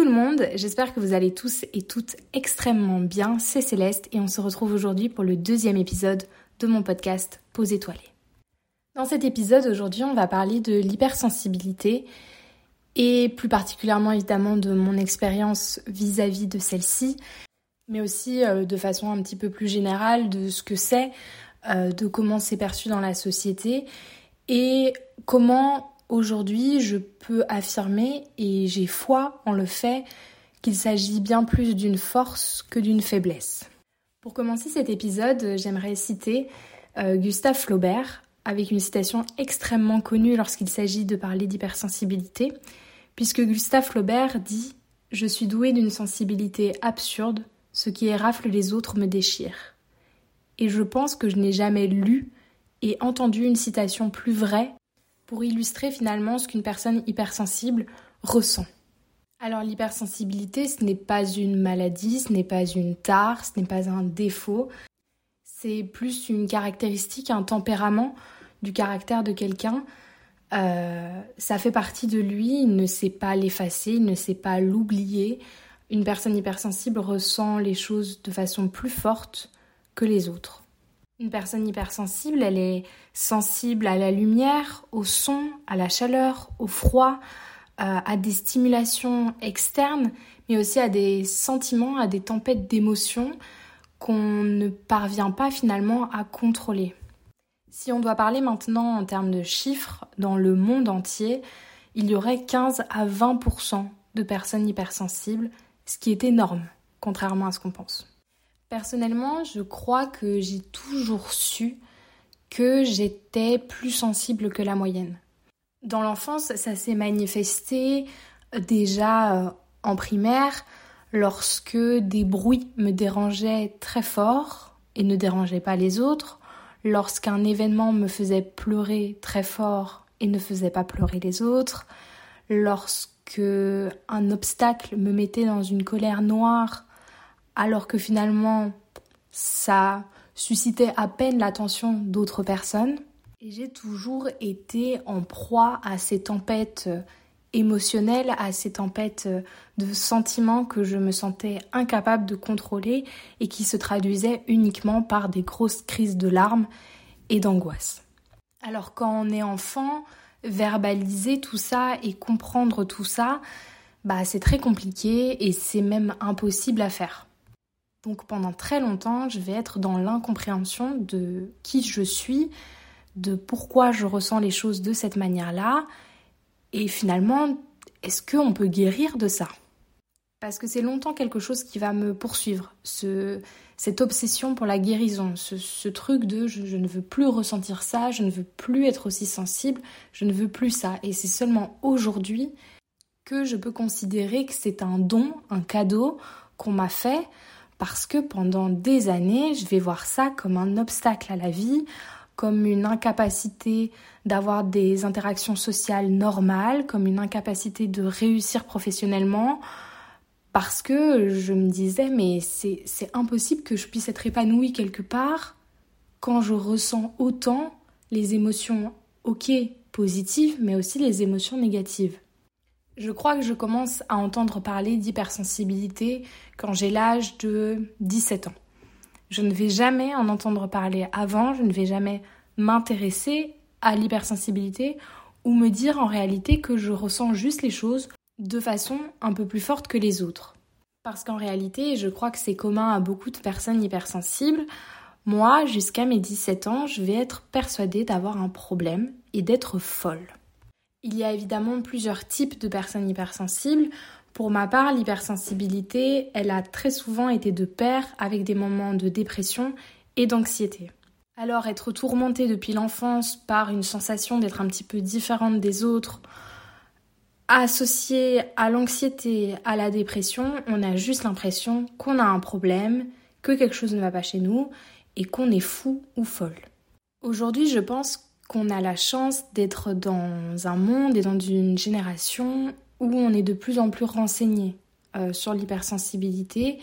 tout le monde, j'espère que vous allez tous et toutes extrêmement bien. C'est Céleste et on se retrouve aujourd'hui pour le deuxième épisode de mon podcast Pause étoilée. Dans cet épisode aujourd'hui, on va parler de l'hypersensibilité et plus particulièrement évidemment de mon expérience vis-à-vis de celle-ci, mais aussi euh, de façon un petit peu plus générale de ce que c'est, euh, de comment c'est perçu dans la société et comment aujourd'hui je peux affirmer, et j'ai foi en le fait, qu'il s'agit bien plus d'une force que d'une faiblesse. Pour commencer cet épisode, j'aimerais citer euh, Gustave Flaubert avec une citation extrêmement connue lorsqu'il s'agit de parler d'hypersensibilité, puisque Gustave Flaubert dit Je suis doué d'une sensibilité absurde, ce qui érafle les autres me déchire. Et je pense que je n'ai jamais lu et entendu une citation plus vraie pour illustrer finalement ce qu'une personne hypersensible ressent. Alors l'hypersensibilité, ce n'est pas une maladie, ce n'est pas une tare, ce n'est pas un défaut, c'est plus une caractéristique, un tempérament du caractère de quelqu'un. Euh, ça fait partie de lui, il ne sait pas l'effacer, il ne sait pas l'oublier. Une personne hypersensible ressent les choses de façon plus forte que les autres. Une personne hypersensible, elle est sensible à la lumière, au son, à la chaleur, au froid, euh, à des stimulations externes, mais aussi à des sentiments, à des tempêtes d'émotions qu'on ne parvient pas finalement à contrôler. Si on doit parler maintenant en termes de chiffres, dans le monde entier, il y aurait 15 à 20% de personnes hypersensibles, ce qui est énorme, contrairement à ce qu'on pense. Personnellement, je crois que j'ai toujours su que j'étais plus sensible que la moyenne. Dans l'enfance, ça s'est manifesté euh, déjà euh, en primaire lorsque des bruits me dérangeaient très fort et ne dérangeaient pas les autres, lorsqu'un événement me faisait pleurer très fort et ne faisait pas pleurer les autres, lorsque un obstacle me mettait dans une colère noire alors que finalement ça suscitait à peine l'attention d'autres personnes. Et j'ai toujours été en proie à ces tempêtes émotionnelles, à ces tempêtes de sentiments que je me sentais incapable de contrôler et qui se traduisaient uniquement par des grosses crises de larmes et d'angoisse. Alors quand on est enfant, verbaliser tout ça et comprendre tout ça, bah c'est très compliqué et c'est même impossible à faire. Donc pendant très longtemps, je vais être dans l'incompréhension de qui je suis, de pourquoi je ressens les choses de cette manière-là, et finalement, est-ce qu'on peut guérir de ça? Parce que c'est longtemps quelque chose qui va me poursuivre, ce, cette obsession pour la guérison, ce, truc de je ne veux plus ressentir ça, je ne veux plus être aussi sensible, je ne veux plus ça. Et c'est seulement aujourd'hui que je peux considérer que c'est un don, un cadeau qu'on m'a fait parce que pendant des années, je vais voir ça comme un obstacle à la vie, comme une incapacité d'avoir des interactions sociales normales, comme une incapacité de réussir professionnellement, parce que je me disais, mais c'est impossible que je puisse être épanouie quelque part quand je ressens autant les émotions, ok, positives, mais aussi les émotions négatives. Je crois que je commence à entendre parler d'hypersensibilité quand j'ai l'âge de 17 ans. Je ne vais jamais en entendre parler avant, je ne vais jamais m'intéresser à l'hypersensibilité ou me dire en réalité que je ressens juste les choses de façon un peu plus forte que les autres. Parce qu'en réalité, je crois que c'est commun à beaucoup de personnes hypersensibles. Moi, jusqu'à mes 17 ans, je vais être persuadée d'avoir un problème et d'être folle. Il y a évidemment plusieurs types de personnes hypersensibles. Pour ma part, l'hypersensibilité, elle a très souvent été de pair avec des moments de dépression et d'anxiété. Alors être tourmenté depuis l'enfance par une sensation d'être un petit peu différente des autres, associée à l'anxiété, à la dépression, on a juste l'impression qu'on a un problème, que quelque chose ne va pas chez nous et qu'on est fou ou folle. Aujourd'hui, je pense qu'on a la chance d'être dans un monde et dans une génération où on est de plus en plus renseigné euh, sur l'hypersensibilité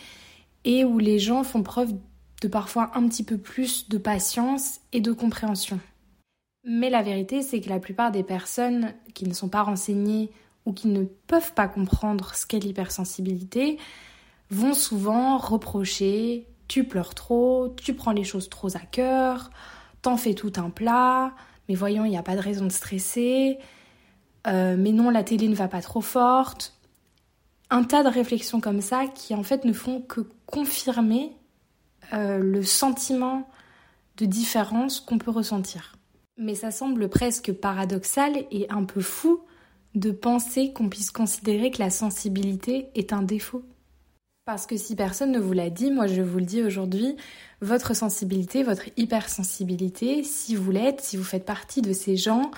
et où les gens font preuve de parfois un petit peu plus de patience et de compréhension. Mais la vérité, c'est que la plupart des personnes qui ne sont pas renseignées ou qui ne peuvent pas comprendre ce qu'est l'hypersensibilité vont souvent reprocher tu pleures trop, tu prends les choses trop à cœur, t'en fais tout un plat, mais voyons, il n'y a pas de raison de stresser, euh, mais non, la télé ne va pas trop forte. Un tas de réflexions comme ça qui en fait ne font que confirmer euh, le sentiment de différence qu'on peut ressentir. Mais ça semble presque paradoxal et un peu fou de penser qu'on puisse considérer que la sensibilité est un défaut. Parce que si personne ne vous l'a dit, moi je vous le dis aujourd'hui, votre sensibilité, votre hypersensibilité, si vous l'êtes, si vous faites partie de ces gens,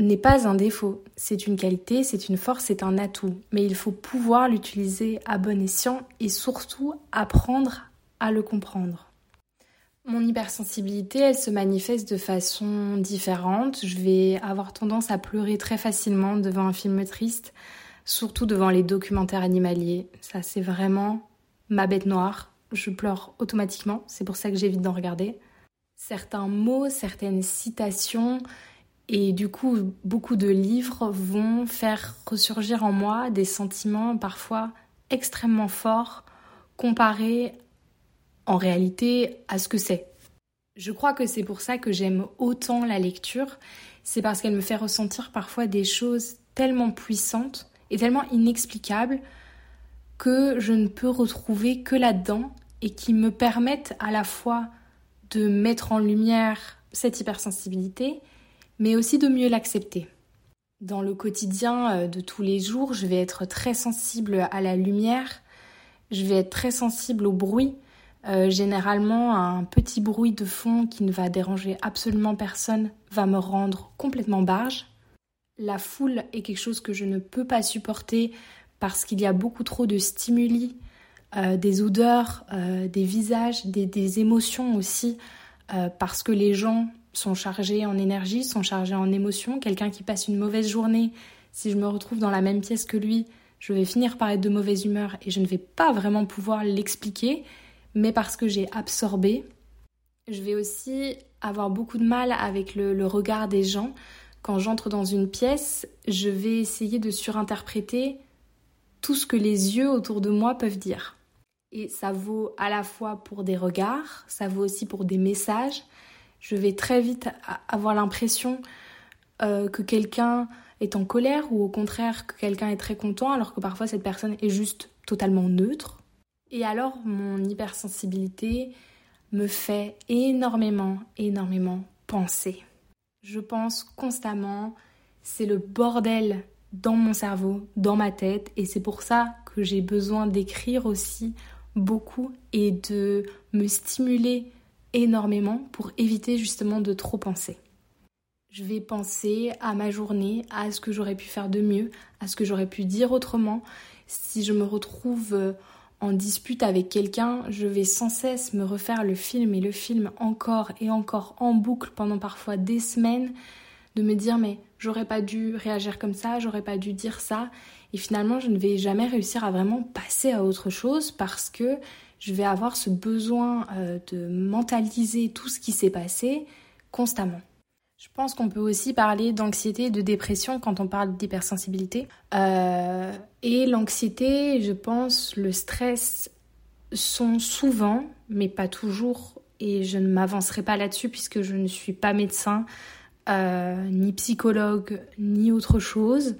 n'est pas un défaut. C'est une qualité, c'est une force, c'est un atout. Mais il faut pouvoir l'utiliser à bon escient et surtout apprendre à le comprendre. Mon hypersensibilité, elle se manifeste de façon différente. Je vais avoir tendance à pleurer très facilement devant un film triste surtout devant les documentaires animaliers. Ça, c'est vraiment ma bête noire. Je pleure automatiquement, c'est pour ça que j'évite d'en regarder. Certains mots, certaines citations et du coup beaucoup de livres vont faire ressurgir en moi des sentiments parfois extrêmement forts comparés en réalité à ce que c'est. Je crois que c'est pour ça que j'aime autant la lecture, c'est parce qu'elle me fait ressentir parfois des choses tellement puissantes est tellement inexplicable que je ne peux retrouver que là-dedans et qui me permettent à la fois de mettre en lumière cette hypersensibilité, mais aussi de mieux l'accepter. Dans le quotidien euh, de tous les jours, je vais être très sensible à la lumière, je vais être très sensible au bruit. Euh, généralement, un petit bruit de fond qui ne va déranger absolument personne va me rendre complètement barge. La foule est quelque chose que je ne peux pas supporter parce qu'il y a beaucoup trop de stimuli, euh, des odeurs, euh, des visages, des, émotions aussi, euh, parce que les gens sont chargés en énergie, sont chargés en émotions. Quelqu'un qui passe une mauvaise journée, si je me retrouve dans la même pièce que lui, je vais finir par être de mauvaise humeur et je ne vais pas vraiment pouvoir l'expliquer, mais parce que j'ai absorbé. Je vais aussi avoir beaucoup de mal avec le regard des gens. Quand j'entre dans une pièce, je vais essayer de surinterpréter tout ce que les yeux autour de moi peuvent dire. Et ça vaut à la fois pour des regards, ça vaut aussi pour des messages. Je vais très vite avoir l'impression euh, que quelqu'un est en colère ou au contraire que quelqu'un est très content alors que parfois cette personne est juste totalement neutre. Et alors mon hypersensibilité me fait énormément, énormément penser. Je pense constamment, c'est le bordel dans mon cerveau, dans ma tête, et c'est pour ça que j'ai besoin d'écrire aussi beaucoup et de me stimuler énormément pour éviter justement de trop penser. Je vais penser à ma journée, à ce que j'aurais pu faire de mieux, à ce que j'aurais pu dire autrement. Si je me retrouve en dispute avec quelqu'un, je vais sans cesse me refaire le film et le film encore et encore en boucle pendant parfois des semaines, de me dire mais j'aurais pas dû réagir comme ça, j'aurais pas dû dire ça, et finalement je ne vais jamais réussir à vraiment passer à autre chose parce que je vais avoir ce besoin euh, de mentaliser tout ce qui s'est passé constamment. Je pense qu'on peut aussi parler d'anxiété et de dépression quand on parle d'hypersensibilité. Euh, et l'anxiété, je pense, le stress sont souvent, mais pas toujours, et je ne m'avancerai pas là-dessus puisque je ne suis pas médecin, euh, ni psychologue, ni autre chose.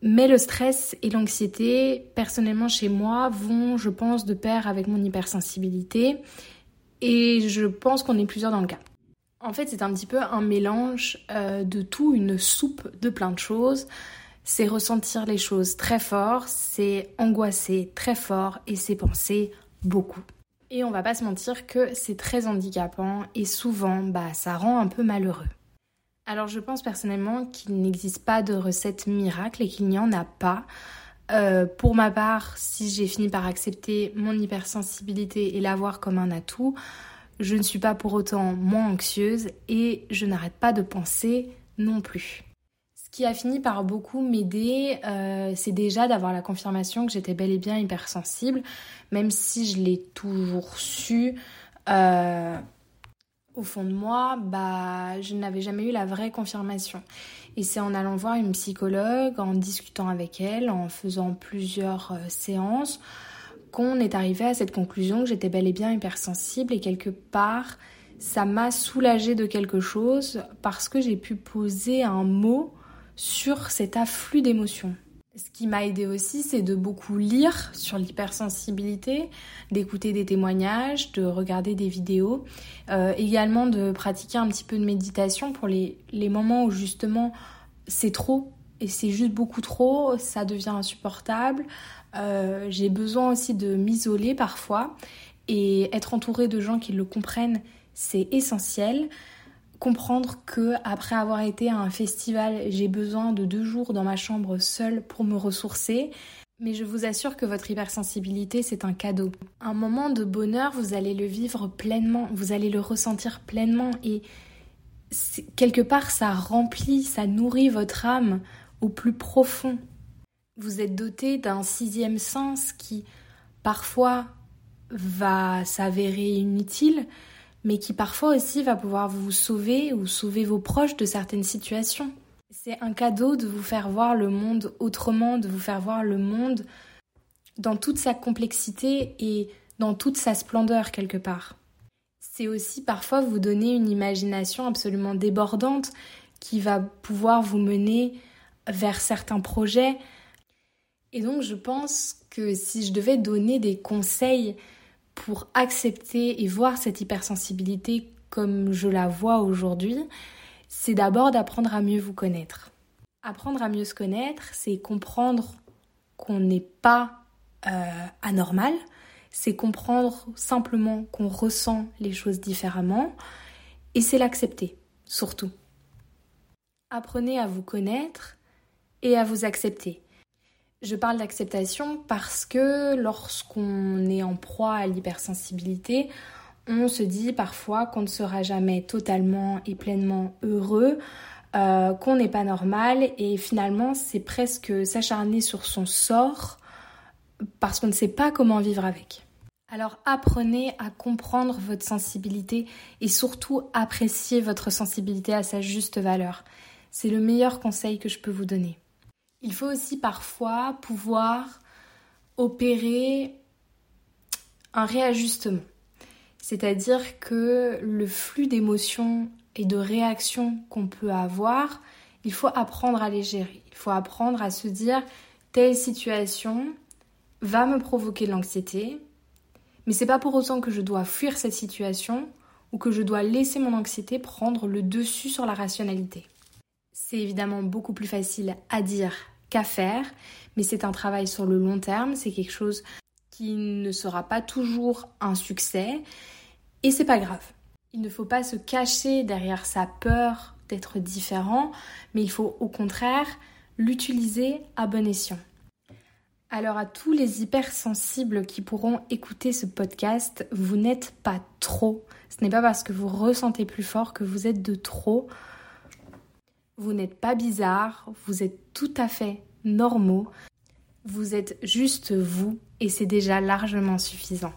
Mais le stress et l'anxiété, personnellement chez moi, vont, je pense, de pair avec mon hypersensibilité. Et je pense qu'on est plusieurs dans le cas. En fait, c'est un petit peu un mélange euh, de tout, une soupe de plein de choses. C'est ressentir les choses très fort, c'est angoisser très fort et c'est penser beaucoup. Et on va pas se mentir que c'est très handicapant et souvent, bah, ça rend un peu malheureux. Alors je pense personnellement qu'il n'existe pas de recette miracle et qu'il n'y en a pas. Euh, pour ma part, si j'ai fini par accepter mon hypersensibilité et l'avoir comme un atout, je ne suis pas pour autant moins anxieuse et je n'arrête pas de penser non plus. Ce qui a fini par beaucoup m'aider, euh, c'est déjà d'avoir la confirmation que j'étais bel et bien hypersensible, même si je l'ai toujours su. Euh, au fond de moi, bah, je n'avais jamais eu la vraie confirmation. Et c'est en allant voir une psychologue, en discutant avec elle, en faisant plusieurs euh, séances, qu'on est arrivé à cette conclusion que j'étais bel et bien hypersensible et quelque part, ça m'a soulagée de quelque chose parce que j'ai pu poser un mot sur cet afflux d'émotions. Ce qui m'a aidé aussi, c'est de beaucoup lire sur l'hypersensibilité, d'écouter des témoignages, de regarder des vidéos, euh, également de pratiquer un petit peu de méditation pour les, les moments où justement c'est trop et c'est juste beaucoup trop, ça devient insupportable. Euh, j'ai besoin aussi de m'isoler parfois et être entourée de gens qui le comprennent, c'est essentiel comprendre que après avoir été à un festival, j'ai besoin de deux jours dans ma chambre seule pour me ressourcer. Mais je vous assure que votre hypersensibilité, c'est un cadeau. Un moment de bonheur, vous allez le vivre pleinement, vous allez le ressentir pleinement et quelque part, ça remplit, ça nourrit votre âme au plus profond. Vous êtes doté d'un sixième sens qui, parfois, va s'avérer inutile, mais qui parfois aussi va pouvoir vous sauver ou sauver vos proches de certaines situations. C'est un cadeau de vous faire voir le monde autrement, de vous faire voir le monde dans toute sa complexité et dans toute sa splendeur quelque part. C'est aussi parfois vous donner une imagination absolument débordante qui va pouvoir vous mener vers certains projets. Et donc je pense que si je devais donner des conseils pour accepter et voir cette hypersensibilité comme je la vois aujourd'hui, c'est d'abord d'apprendre à mieux vous connaître. Apprendre à mieux se connaître, c'est comprendre qu'on n'est pas euh, anormal, c'est comprendre simplement qu'on ressent les choses différemment, et c'est l'accepter, surtout. Apprenez à vous connaître et à vous accepter. Je parle d'acceptation parce que lorsqu'on est en proie à l'hypersensibilité, on se dit parfois qu'on ne sera jamais totalement et pleinement heureux, euh, qu'on n'est pas normal et finalement c'est presque s'acharner sur son sort parce qu'on ne sait pas comment vivre avec. Alors apprenez à comprendre votre sensibilité et surtout apprécier votre sensibilité à sa juste valeur. C'est le meilleur conseil que je peux vous donner. Il faut aussi parfois pouvoir opérer un réajustement. C'est-à-dire que le flux d'émotions et de réactions qu'on peut avoir, il faut apprendre à les gérer. Il faut apprendre à se dire telle situation va me provoquer de l'anxiété, mais c'est pas pour autant que je dois fuir cette situation ou que je dois laisser mon anxiété prendre le dessus sur la rationalité. C'est évidemment beaucoup plus facile à dire qu'à faire, mais c'est un travail sur le long terme, c'est quelque chose qui ne sera pas toujours un succès et c'est pas grave. Il ne faut pas se cacher derrière sa peur d'être différent, mais il faut au contraire l'utiliser à bon escient. Alors à tous les hypersensibles qui pourront écouter ce podcast, vous n'êtes pas trop. Ce n'est pas parce que vous ressentez plus fort que vous êtes de trop. Vous n'êtes pas bizarre, vous êtes tout à fait normaux. Vous êtes juste vous et c'est déjà largement suffisant.